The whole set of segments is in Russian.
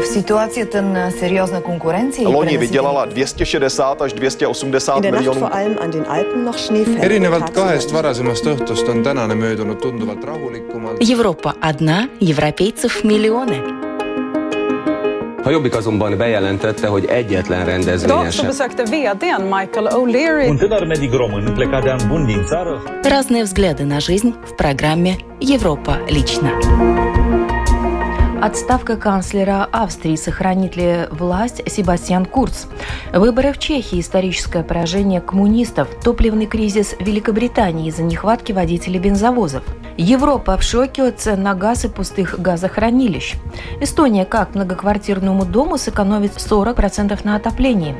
V situaci ten seriózna konkurenci. Loni vydělala 260 až 280 miljonů. erinevalt kahest varasemast õhtust on tänane möödunud tunduvalt rahulikumalt. Европа одна, европейцев миллионы. A Jobbik azonban bejelentette, hogy egyetlen rendezvényen sem. vdn Michael O'Leary Un tânăr medic român plecat de an bun din țară Разные взгляды на жизнь в программе «Европа лично». Отставка канцлера Австрии сохранит ли власть Себастьян Курц? Выборы в Чехии, историческое поражение коммунистов, топливный кризис в Великобритании из-за нехватки водителей бензовозов. Европа в шоке от цен на газ и пустых газохранилищ. Эстония как многоквартирному дому сэкономит 40% на отоплении.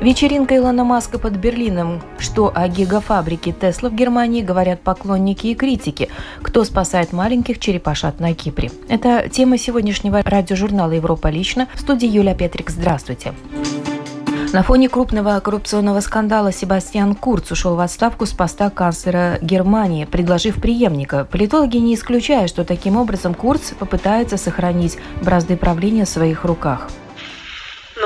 Вечеринка Илона Маска под Берлином. Что о гигафабрике Тесла в Германии говорят поклонники и критики. Кто спасает маленьких черепашат на Кипре? Это тема сегодняшнего радиожурнала «Европа лично». В студии Юлия Петрик. Здравствуйте. На фоне крупного коррупционного скандала Себастьян Курц ушел в отставку с поста канцлера Германии, предложив преемника. Политологи не исключают, что таким образом Курц попытается сохранить бразды правления в своих руках.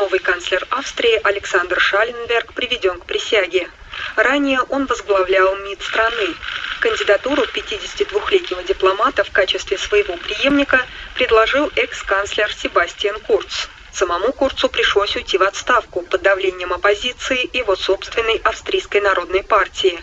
Новый канцлер Австрии Александр Шаленберг приведен к присяге. Ранее он возглавлял МИД страны. Кандидатуру 52-летнего дипломата в качестве своего преемника предложил экс-канцлер Себастьян Курц. Самому Курцу пришлось уйти в отставку под давлением оппозиции и его собственной австрийской народной партии.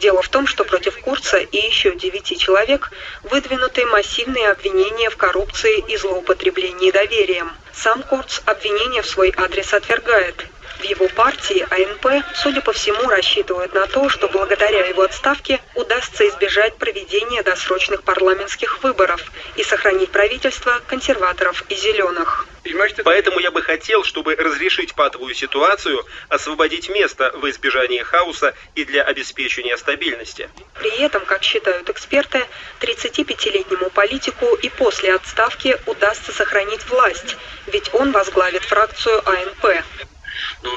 Дело в том, что против Курца и еще девяти человек выдвинуты массивные обвинения в коррупции и злоупотреблении доверием. Сам Курц обвинения в свой адрес отвергает. В его партии АНП, судя по всему, рассчитывают на то, что благодаря его отставке удастся избежать проведения досрочных парламентских выборов и сохранить правительство консерваторов и зеленых. Поэтому я бы хотел, чтобы разрешить патовую ситуацию, освободить место в избежании хаоса и для обеспечения стабильности. При этом, как считают эксперты, 35-летнему политику и после отставки удастся сохранить власть, ведь он возглавит фракцию АНП.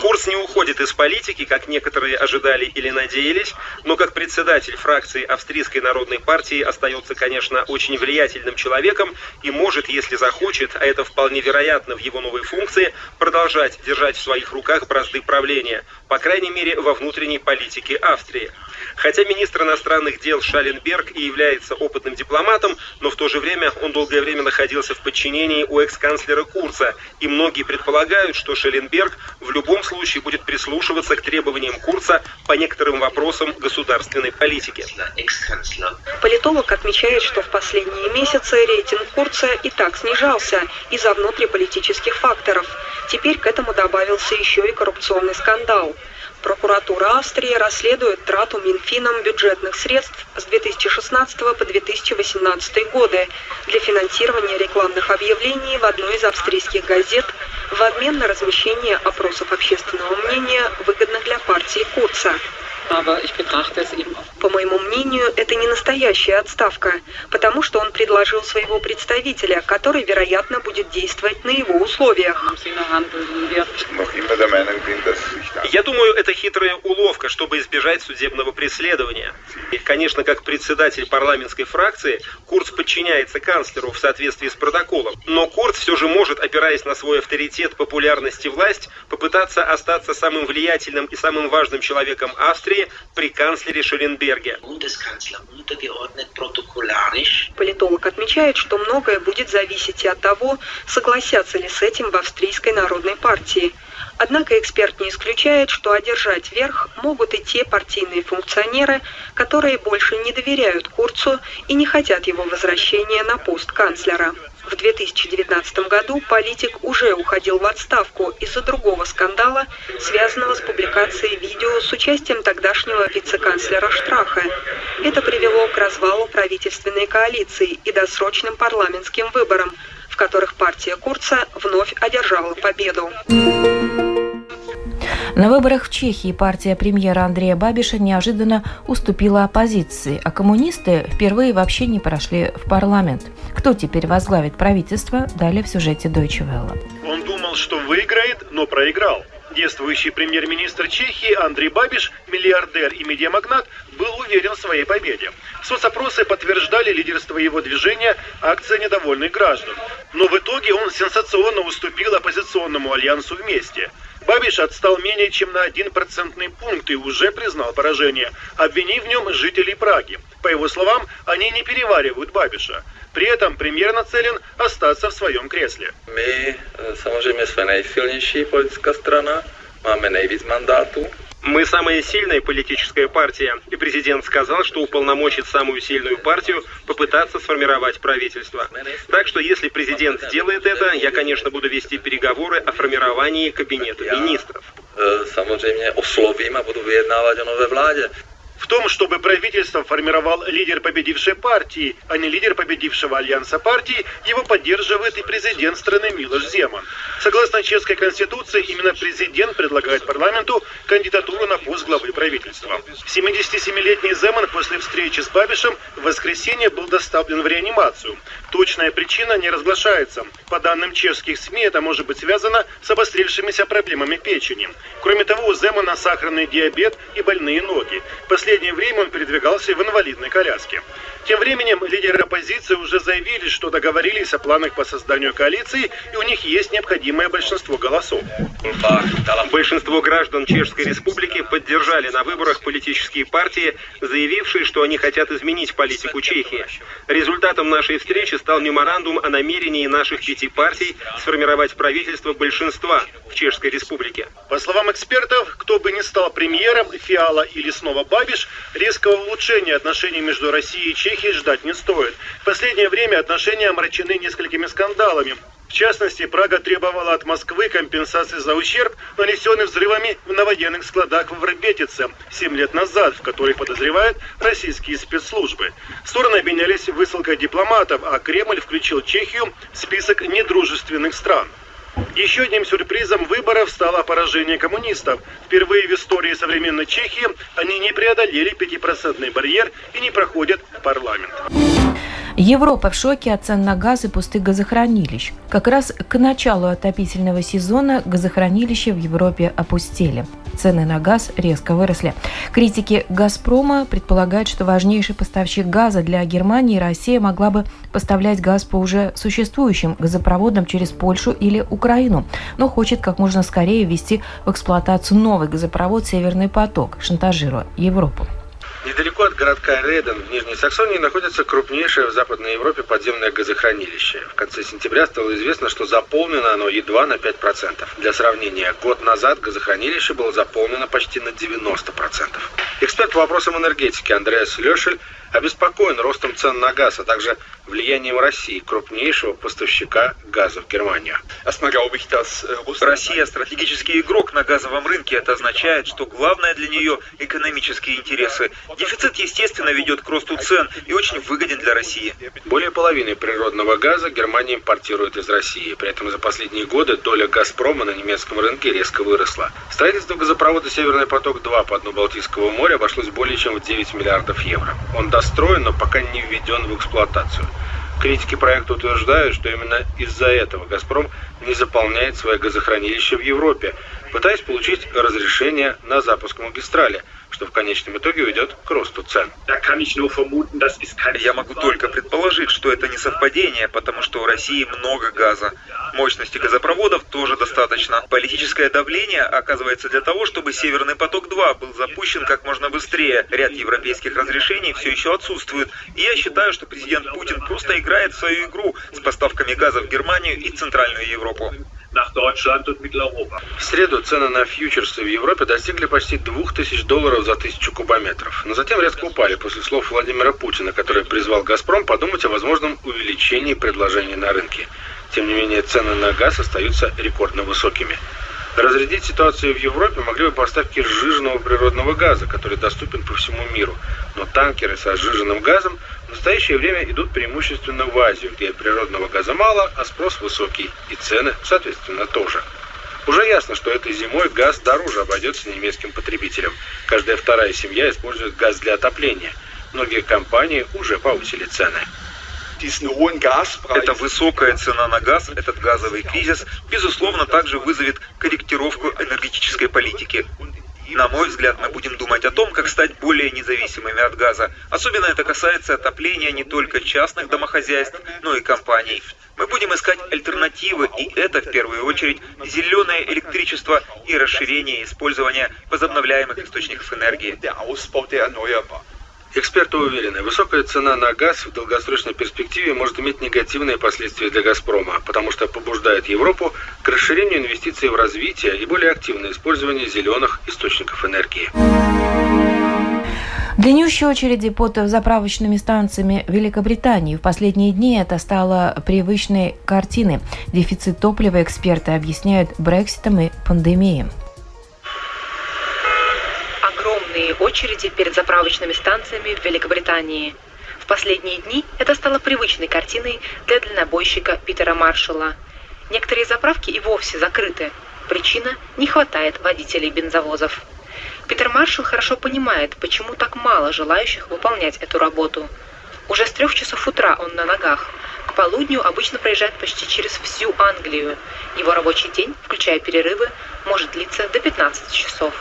Курс не уходит из политики, как некоторые ожидали или надеялись, но как председатель фракции Австрийской народной партии остается, конечно, очень влиятельным человеком и может, если захочет, а это вполне вероятно в его новой функции, продолжать держать в своих руках бразды правления, по крайней мере, во внутренней политике Австрии. Хотя министр иностранных дел Шаленберг и является опытным дипломатом, но в то же время он долгое время находился в подчинении у экс-канцлера Курца, и многие предполагают, что Шаленберг в любом случае будет прислушиваться к требованиям Курца по некоторым вопросам государственной политики. Политолог отмечает, что в последние месяцы рейтинг Курца и так снижался из-за внутриполитических факторов. Теперь к этому добавился еще и коррупционный скандал. Прокуратура Австрии расследует трату Минфином бюджетных средств с 2016 по 2018 годы для финансирования рекламных объявлений в одной из австрийских газет в обмен на размещение опросов общественного мнения, выгодных для партии Курца. По моему мнению, это не настоящая отставка, потому что он предложил своего представителя, который, вероятно, будет действовать на его условиях. Я думаю, это хитрая уловка, чтобы избежать судебного преследования. И, конечно, как председатель парламентской фракции, Курц подчиняется канцлеру в соответствии с протоколом. Но Курц все же может, опираясь на свой авторитет, популярность и власть, попытаться остаться самым влиятельным и самым важным человеком Австрии при канцлере Шеленберге. Политолог отмечает, что многое будет зависеть и от того, согласятся ли с этим в австрийской народной партии. Однако эксперт не исключает, что одержать верх могут и те партийные функционеры, которые больше не доверяют Курцу и не хотят его возвращения на пост канцлера. В 2019 году политик уже уходил в отставку из-за другого скандала, связанного с публикацией видео с участием тогдашнего вице-канцлера Штраха. Это привело к развалу правительственной коалиции и досрочным парламентским выборам, в которых партия Курца вновь одержала победу. На выборах в Чехии партия премьера Андрея Бабиша неожиданно уступила оппозиции, а коммунисты впервые вообще не прошли в парламент. Кто теперь возглавит правительство, далее в сюжете Deutsche Welle. Он думал, что выиграет, но проиграл. Действующий премьер-министр Чехии Андрей Бабиш, миллиардер и медиамагнат, был уверен в своей победе. Соцопросы подтверждали лидерство его движения «Акция недовольных граждан». Но в итоге он сенсационно уступил оппозиционному альянсу «Вместе». Бабиш отстал менее чем на один процентный пункт и уже признал поражение, обвинив в нем жителей Праги. По его словам, они не переваривают Бабиша. При этом премьер нацелен остаться в своем кресле. My samozřejmě jsme nejsilnější politická strana, máme nejvíc mandátů. Мы самая сильная политическая партия, и президент сказал, что уполномочит самую сильную партию попытаться сформировать правительство. Так что если президент сделает это, я, конечно, буду вести переговоры о формировании кабинета министров. Samozřejmě oslovím a budu vyjednávat o nové vládě. В том, чтобы правительство формировал лидер победившей партии, а не лидер победившего альянса партий, его поддерживает и президент страны Милош Земан. Согласно чешской конституции, именно президент предлагает парламенту кандидатуру на пост главы правительства. 77-летний Земан после встречи с Бабишем в воскресенье был доставлен в реанимацию. Точная причина не разглашается. По данным чешских СМИ, это может быть связано с обострившимися проблемами печени. Кроме того, у Земана сахарный диабет и больные ноги. В последнее время он передвигался в инвалидной коляске. Тем временем лидеры оппозиции уже заявили, что договорились о планах по созданию коалиции, и у них есть необходимое большинство голосов. Большинство граждан Чешской Республики поддержали на выборах политические партии, заявившие, что они хотят изменить политику Чехии. Результатом нашей встречи стал меморандум о намерении наших пяти партий сформировать правительство большинства в Чешской Республике. По словам экспертов, кто бы ни стал премьером, Фиала или снова Бабиш, резкого улучшения отношений между Россией и Чехией ждать не стоит. В последнее время отношения омрачены несколькими скандалами. В частности, Прага требовала от Москвы компенсации за ущерб, нанесенный взрывами в новоенных складах в Врабетице 7 лет назад, в которых подозревают российские спецслужбы. Стороны обменялись высылкой дипломатов, а Кремль включил Чехию в список недружественных стран. Еще одним сюрпризом выборов стало поражение коммунистов. Впервые в истории современной Чехии они не преодолели 5% барьер и не проходят парламент. Европа в шоке от цен на газ и пустых газохранилищ. Как раз к началу отопительного сезона газохранилища в Европе опустели. Цены на газ резко выросли. Критики «Газпрома» предполагают, что важнейший поставщик газа для Германии Россия могла бы поставлять газ по уже существующим газопроводам через Польшу или Украину, но хочет как можно скорее ввести в эксплуатацию новый газопровод «Северный поток», шантажируя Европу. Недалеко от городка Рейден в Нижней Саксонии находится крупнейшее в Западной Европе подземное газохранилище. В конце сентября стало известно, что заполнено оно едва на 5%. Для сравнения, год назад газохранилище было заполнено почти на 90%. Эксперт по вопросам энергетики Андреас Лешель обеспокоен ростом цен на газ, а также влиянием России, крупнейшего поставщика газа в Германию. Россия – стратегический игрок на газовом рынке. Это означает, что главное для нее – экономические интересы. Дефицит, естественно, ведет к росту цен и очень выгоден для России. Более половины природного газа Германия импортирует из России. При этом за последние годы доля «Газпрома» на немецком рынке резко выросла. Строительство газопровода «Северный поток-2» по дну Балтийского моря обошлось более чем в 9 миллиардов евро. Он достроен, но пока не введен в эксплуатацию. Критики проекта утверждают, что именно из-за этого «Газпром» не заполняет свои газохранилища в Европе, пытаясь получить разрешение на запуск магистрали – что в конечном итоге ведет к росту цен. Я могу только предположить, что это не совпадение, потому что у России много газа. Мощности газопроводов тоже достаточно. Политическое давление оказывается для того, чтобы Северный поток-2 был запущен как можно быстрее. Ряд европейских разрешений все еще отсутствует. И я считаю, что президент Путин просто играет в свою игру с поставками газа в Германию и Центральную Европу. В среду цены на фьючерсы в Европе достигли почти 2000 долларов за тысячу кубометров, но затем резко упали после слов Владимира Путина, который призвал «Газпром» подумать о возможном увеличении предложений на рынке. Тем не менее, цены на газ остаются рекордно высокими. Разрядить ситуацию в Европе могли бы поставки сжиженного природного газа, который доступен по всему миру. Но танкеры со сжиженным газом в настоящее время идут преимущественно в Азию, где природного газа мало, а спрос высокий, и цены, соответственно, тоже. Уже ясно, что этой зимой газ дороже обойдется немецким потребителям. Каждая вторая семья использует газ для отопления. Многие компании уже повысили цены. Эта высокая цена на газ, этот газовый кризис, безусловно, также вызовет корректировку энергетической политики. На мой взгляд, мы будем думать о том, как стать более независимыми от газа. Особенно это касается отопления не только частных домохозяйств, но и компаний. Мы будем искать альтернативы, и это в первую очередь зеленое электричество и расширение использования возобновляемых источников энергии. Эксперты уверены, высокая цена на газ в долгосрочной перспективе может иметь негативные последствия для «Газпрома», потому что побуждает Европу к расширению инвестиций в развитие и более активное использование зеленых источников энергии. Длиннющие очереди под заправочными станциями Великобритании в последние дни это стало привычной картиной. Дефицит топлива эксперты объясняют Брекситом и пандемией очереди перед заправочными станциями в Великобритании. В последние дни это стало привычной картиной для дальнобойщика Питера Маршалла. Некоторые заправки и вовсе закрыты. Причина – не хватает водителей бензовозов. Питер Маршалл хорошо понимает, почему так мало желающих выполнять эту работу. Уже с трех часов утра он на ногах. К полудню обычно проезжает почти через всю Англию. Его рабочий день, включая перерывы, может длиться до 15 часов.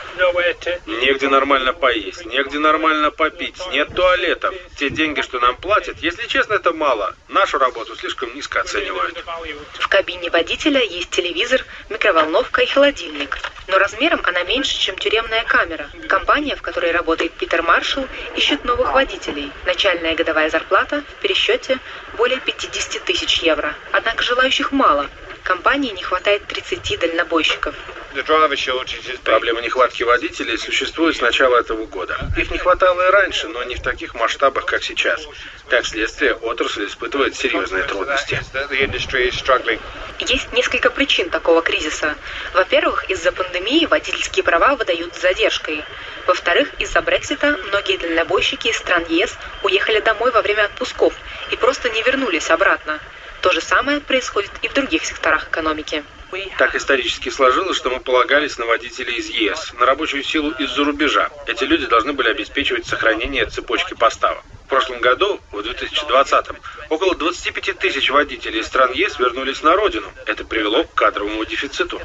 Негде нормально поесть, негде нормально попить, нет туалетов. Те деньги, что нам платят, если честно, это мало. Нашу работу слишком низко оценивают. В кабине водителя есть телевизор, микроволновка и холодильник. Но размером она меньше, чем тюремная камера. Компания, в которой работает Питер Маршалл, ищет новых водителей. Начальная годовая зарплата в пересчете более 50 тысяч евро. Однако желающих мало. Компании не хватает 30 дальнобойщиков. Проблема нехватки водителей существует с начала этого года. Их не хватало и раньше, но не в таких масштабах, как сейчас. Как следствие, отрасль испытывает серьезные трудности. Есть несколько причин такого кризиса. Во-первых, из-за пандемии водительские права выдают с задержкой. Во-вторых, из-за Брексита многие дальнобойщики из стран ЕС уехали домой во время отпусков и просто не вернулись обратно. То же самое происходит и в других секторах экономики. Так исторически сложилось, что мы полагались на водителей из ЕС, на рабочую силу из-за рубежа. Эти люди должны были обеспечивать сохранение цепочки поставок. В прошлом году, в 2020-м, около 25 тысяч водителей из стран ЕС вернулись на родину. Это привело к кадровому дефициту.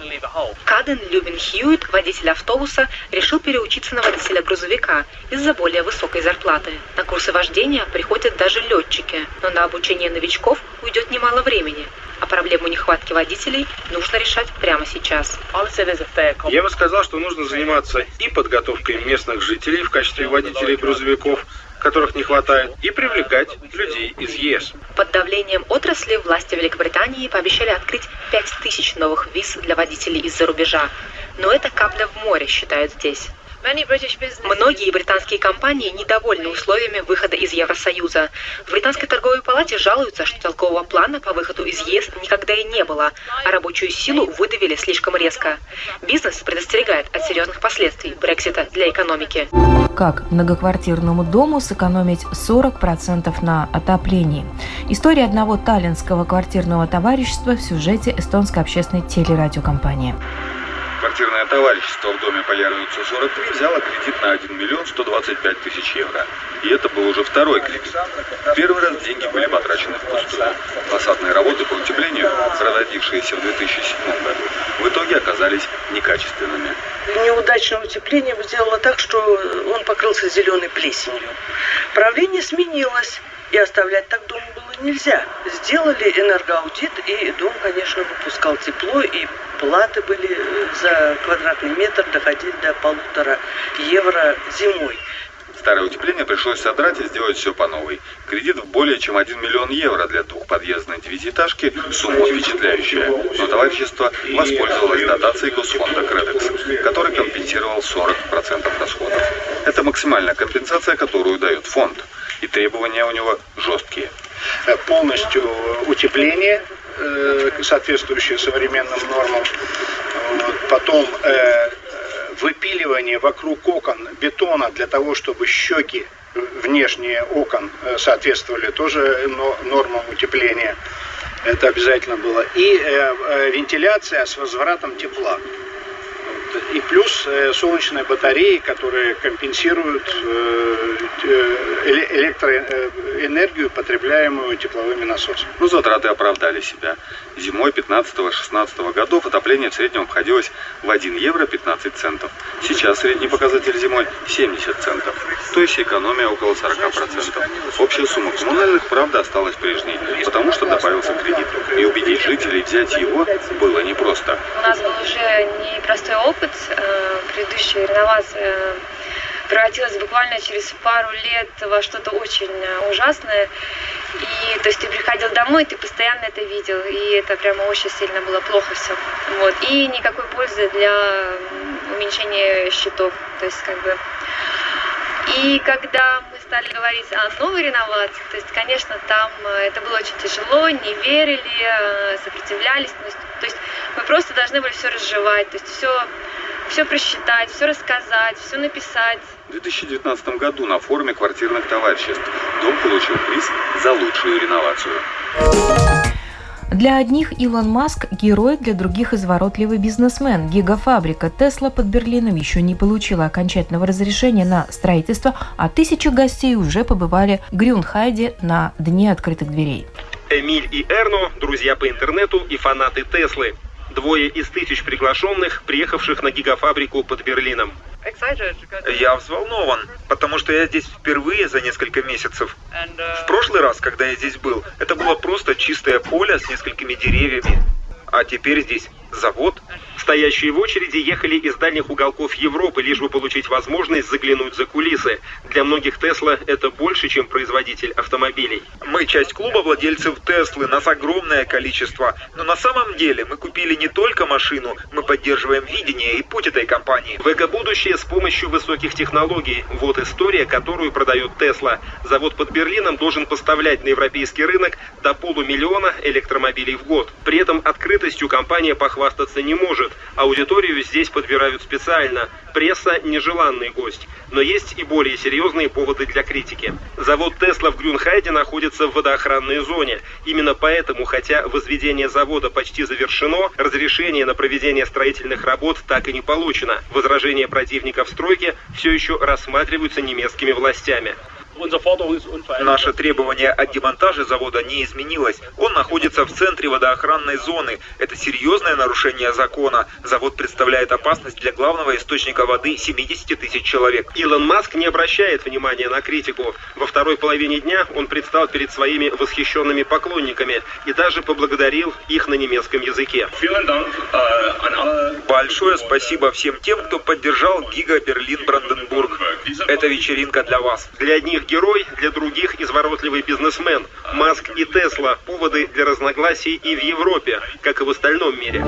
Каден Любин Хьюит, водитель автобуса, решил переучиться на водителя грузовика из-за более высокой зарплаты. На курсы вождения приходят даже летчики, но на обучение новичков уйдет немало времени а проблему нехватки водителей нужно решать прямо сейчас. Я бы сказал, что нужно заниматься и подготовкой местных жителей в качестве водителей грузовиков, которых не хватает, и привлекать людей из ЕС. Под давлением отрасли власти Великобритании пообещали открыть 5000 новых виз для водителей из-за рубежа. Но это капля в море, считают здесь. Многие британские компании недовольны условиями выхода из Евросоюза. В британской торговой палате жалуются, что толкового плана по выходу из ЕС никогда и не было, а рабочую силу выдавили слишком резко. Бизнес предостерегает от серьезных последствий Брексита для экономики. Как многоквартирному дому сэкономить 40% на отоплении? История одного таллинского квартирного товарищества в сюжете эстонской общественной телерадиокомпании. Квартирное товарищество в доме по Ярвицу 43 взяло кредит на 1 миллион 125 тысяч евро. И это был уже второй кредит. Первый раз деньги были потрачены впустую. Фасадные работы по утеплению, проводившиеся в 2007 году, в итоге оказались некачественными. Неудачное утепление сделало так, что он покрылся зеленой плесенью. Правление сменилось. И оставлять так дом было нельзя. Сделали энергоаудит, и дом, конечно, выпускал тепло, и платы были э, за квадратный метр доходили до полутора евро зимой. Старое утепление пришлось содрать и сделать все по новой. Кредит в более чем 1 миллион евро для двухподъездной девятиэтажки – сумма впечатляющая. Но товарищество воспользовалось дотацией Госфонда «Кредекс», который компенсировал 40% расходов. Это максимальная компенсация, которую дает фонд – и требования у него жесткие. Э, полностью утепление, э, соответствующее современным нормам. Потом э, выпиливание вокруг окон бетона для того, чтобы щеки внешние окон соответствовали тоже нормам утепления. Это обязательно было. И вентиляция с возвратом тепла. И плюс солнечные батареи, которые компенсируют электроэнергию, потребляемую тепловыми насосами. Ну, затраты оправдали себя. Зимой 15-16 годов отопление в среднем обходилось в 1 евро 15 центов. Сейчас средний показатель зимой 70 центов, то есть экономия около 40%. Общая сумма коммунальных, правда, осталась прежней, потому что добавился кредит. И убедить жителей взять его было непросто. У нас был уже непростой опыт. Э, предыдущая реновация превратилась буквально через пару лет во что-то очень э, ужасное. И то есть ты приходил домой, ты постоянно это видел, и это прямо очень сильно было плохо все. Вот. И никакой пользы для уменьшения счетов. То есть как бы и когда мы стали говорить о новой реновации, то есть, конечно, там э, это было очень тяжело, не верили, э, сопротивлялись. То есть мы просто должны были все разжевать, то есть все, все просчитать, все рассказать, все написать. В 2019 году на форуме квартирных товариществ дом получил приз за лучшую реновацию. Для одних Илон Маск – герой, для других – изворотливый бизнесмен. Гигафабрика Тесла под Берлином еще не получила окончательного разрешения на строительство, а тысячи гостей уже побывали в Грюнхайде на Дне открытых дверей. Эмиль и Эрно – друзья по интернету и фанаты Теслы. Двое из тысяч приглашенных, приехавших на гигафабрику под Берлином. Я взволнован, потому что я здесь впервые за несколько месяцев. В прошлый раз, когда я здесь был, это было просто чистое поле с несколькими деревьями. А теперь здесь завод. Стоящие в очереди ехали из дальних уголков Европы, лишь бы получить возможность заглянуть за кулисы. Для многих Тесла это больше, чем производитель автомобилей. Мы часть клуба владельцев Теслы, нас огромное количество. Но на самом деле мы купили не только машину, мы поддерживаем видение и путь этой компании. В эко-будущее с помощью высоких технологий. Вот история, которую продает Тесла. Завод под Берлином должен поставлять на европейский рынок до полумиллиона электромобилей в год. При этом открытостью компания похвастается похвастаться не может. Аудиторию здесь подбирают специально. Пресса – нежеланный гость. Но есть и более серьезные поводы для критики. Завод Тесла в Грюнхайде находится в водоохранной зоне. Именно поэтому, хотя возведение завода почти завершено, разрешение на проведение строительных работ так и не получено. Возражения противников стройки все еще рассматриваются немецкими властями. Наше требование о демонтаже завода не изменилось. Он находится в центре водоохранной зоны. Это серьезное нарушение закона. Завод представляет опасность для главного источника воды 70 тысяч человек. Илон Маск не обращает внимания на критику. Во второй половине дня он предстал перед своими восхищенными поклонниками и даже поблагодарил их на немецком языке. Большое спасибо всем тем, кто поддержал Гига Берлин Бранденбург. Это вечеринка для вас. Для одних герой, для других изворотливый бизнесмен. Маск и Тесла – поводы для разногласий и в Европе, как и в остальном мире.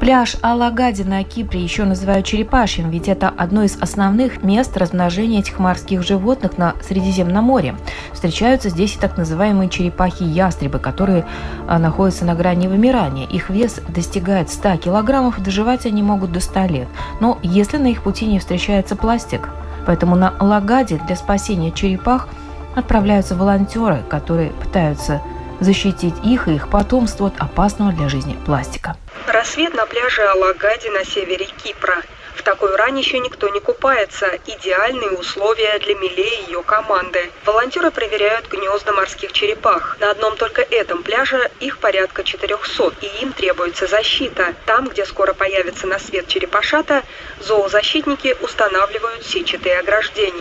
Пляж Алагади на Кипре еще называют черепашьим, ведь это одно из основных мест размножения этих морских животных на Средиземном море. Встречаются здесь и так называемые черепахи-ястребы, которые а, находятся на грани вымирания. Их вес достигает 100 килограммов, доживать они могут до 100 лет. Но если на их пути не встречается пластик, Поэтому на Лагаде для спасения черепах отправляются волонтеры, которые пытаются защитить их и их потомство от опасного для жизни пластика. Рассвет на пляже Алагади на севере Кипра. Такой ране еще никто не купается. Идеальные условия для Миле и ее команды. Волонтеры проверяют гнезда морских черепах. На одном только этом пляже их порядка 400, и им требуется защита. Там, где скоро появится на свет черепашата, зоозащитники устанавливают сетчатые ограждения.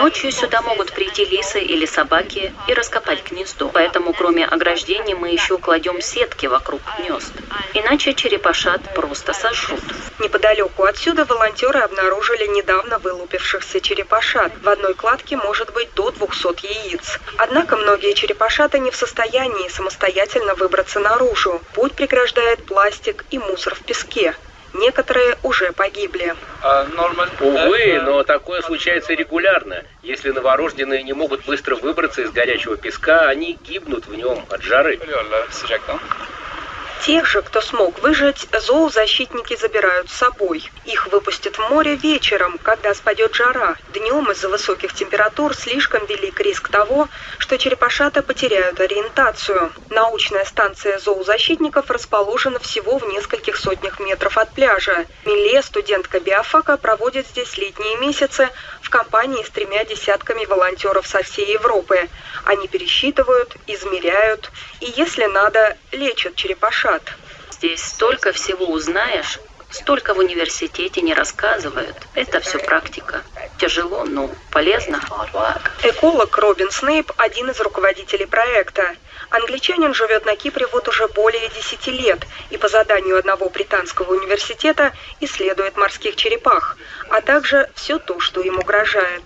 Ночью сюда могут прийти лисы или собаки и раскопать гнездо. Поэтому, кроме ограждений, мы еще кладем сетки вокруг гнезд. Иначе черепашат просто сожрут. Неподалеку отсюда волонтеры обнаружили недавно вылупившихся черепашат. В одной кладке может быть до 200 яиц. Однако многие черепашаты не в состоянии самостоятельно выбраться наружу. Путь преграждает пластик и мусор в песке. Некоторые уже погибли. Увы, но такое случается регулярно. Если новорожденные не могут быстро выбраться из горячего песка, они гибнут в нем от жары. Тех же, кто смог выжить, зоозащитники забирают с собой. Их выпустят в море вечером, когда спадет жара. Днем из-за высоких температур слишком велик риск того, что черепашата потеряют ориентацию. Научная станция зоозащитников расположена всего в нескольких сотнях метров от пляжа. Миле, студентка биофака, проводит здесь летние месяцы в компании с тремя десятками волонтеров со всей Европы. Они пересчитывают, измеряют и, если надо, лечат черепашат. Здесь столько всего узнаешь, столько в университете не рассказывают. Это все практика. Тяжело, но полезно. Эколог Робин Снейп – один из руководителей проекта. Англичанин живет на Кипре вот уже более 10 лет и по заданию одного британского университета исследует морских черепах, а также все то, что им угрожает.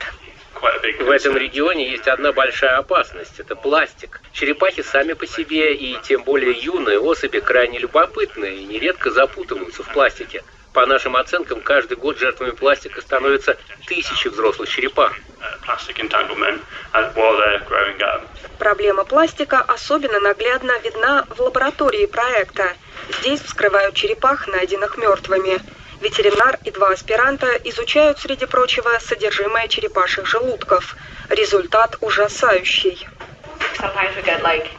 В этом регионе есть одна большая опасность – это пластик. Черепахи сами по себе и тем более юные особи крайне любопытные и нередко запутываются в пластике. По нашим оценкам, каждый год жертвами пластика становятся тысячи взрослых черепах. Проблема пластика особенно наглядно видна в лаборатории проекта. Здесь вскрывают черепах, найденных мертвыми. Ветеринар и два аспиранта изучают, среди прочего, содержимое черепашьих желудков. Результат ужасающий.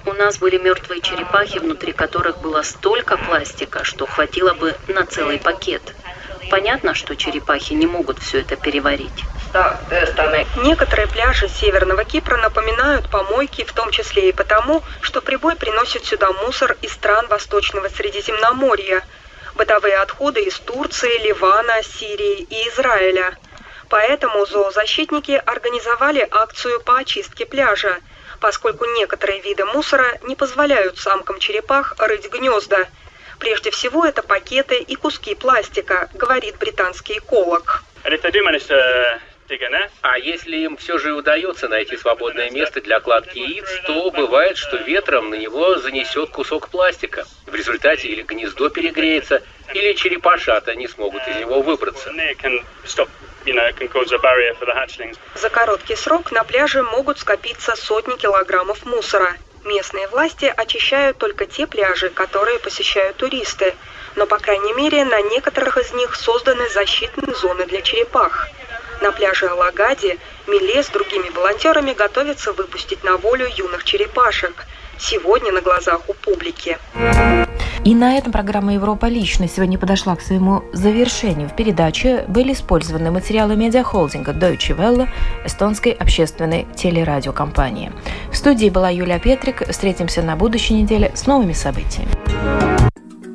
У нас были мертвые черепахи, внутри которых было столько пластика, что хватило бы на целый пакет. Понятно, что черепахи не могут все это переварить. Некоторые пляжи Северного Кипра напоминают помойки, в том числе и потому, что прибой приносит сюда мусор из стран Восточного Средиземноморья – бытовые отходы из Турции, Ливана, Сирии и Израиля. Поэтому зоозащитники организовали акцию по очистке пляжа, поскольку некоторые виды мусора не позволяют самкам черепах рыть гнезда. Прежде всего это пакеты и куски пластика, говорит британский эколог. А если им все же удается найти свободное место для кладки яиц, то бывает, что ветром на него занесет кусок пластика. В результате или гнездо перегреется, или черепашата не смогут из него выбраться. За короткий срок на пляже могут скопиться сотни килограммов мусора. Местные власти очищают только те пляжи, которые посещают туристы, но, по крайней мере, на некоторых из них созданы защитные зоны для черепах. На пляже Алагади Миле с другими волонтерами готовится выпустить на волю юных черепашек. Сегодня на глазах у публики. И на этом программа «Европа лично» сегодня подошла к своему завершению. В передаче были использованы материалы медиахолдинга Deutsche Welle, эстонской общественной телерадиокомпании. В студии была Юлия Петрик. Встретимся на будущей неделе с новыми событиями.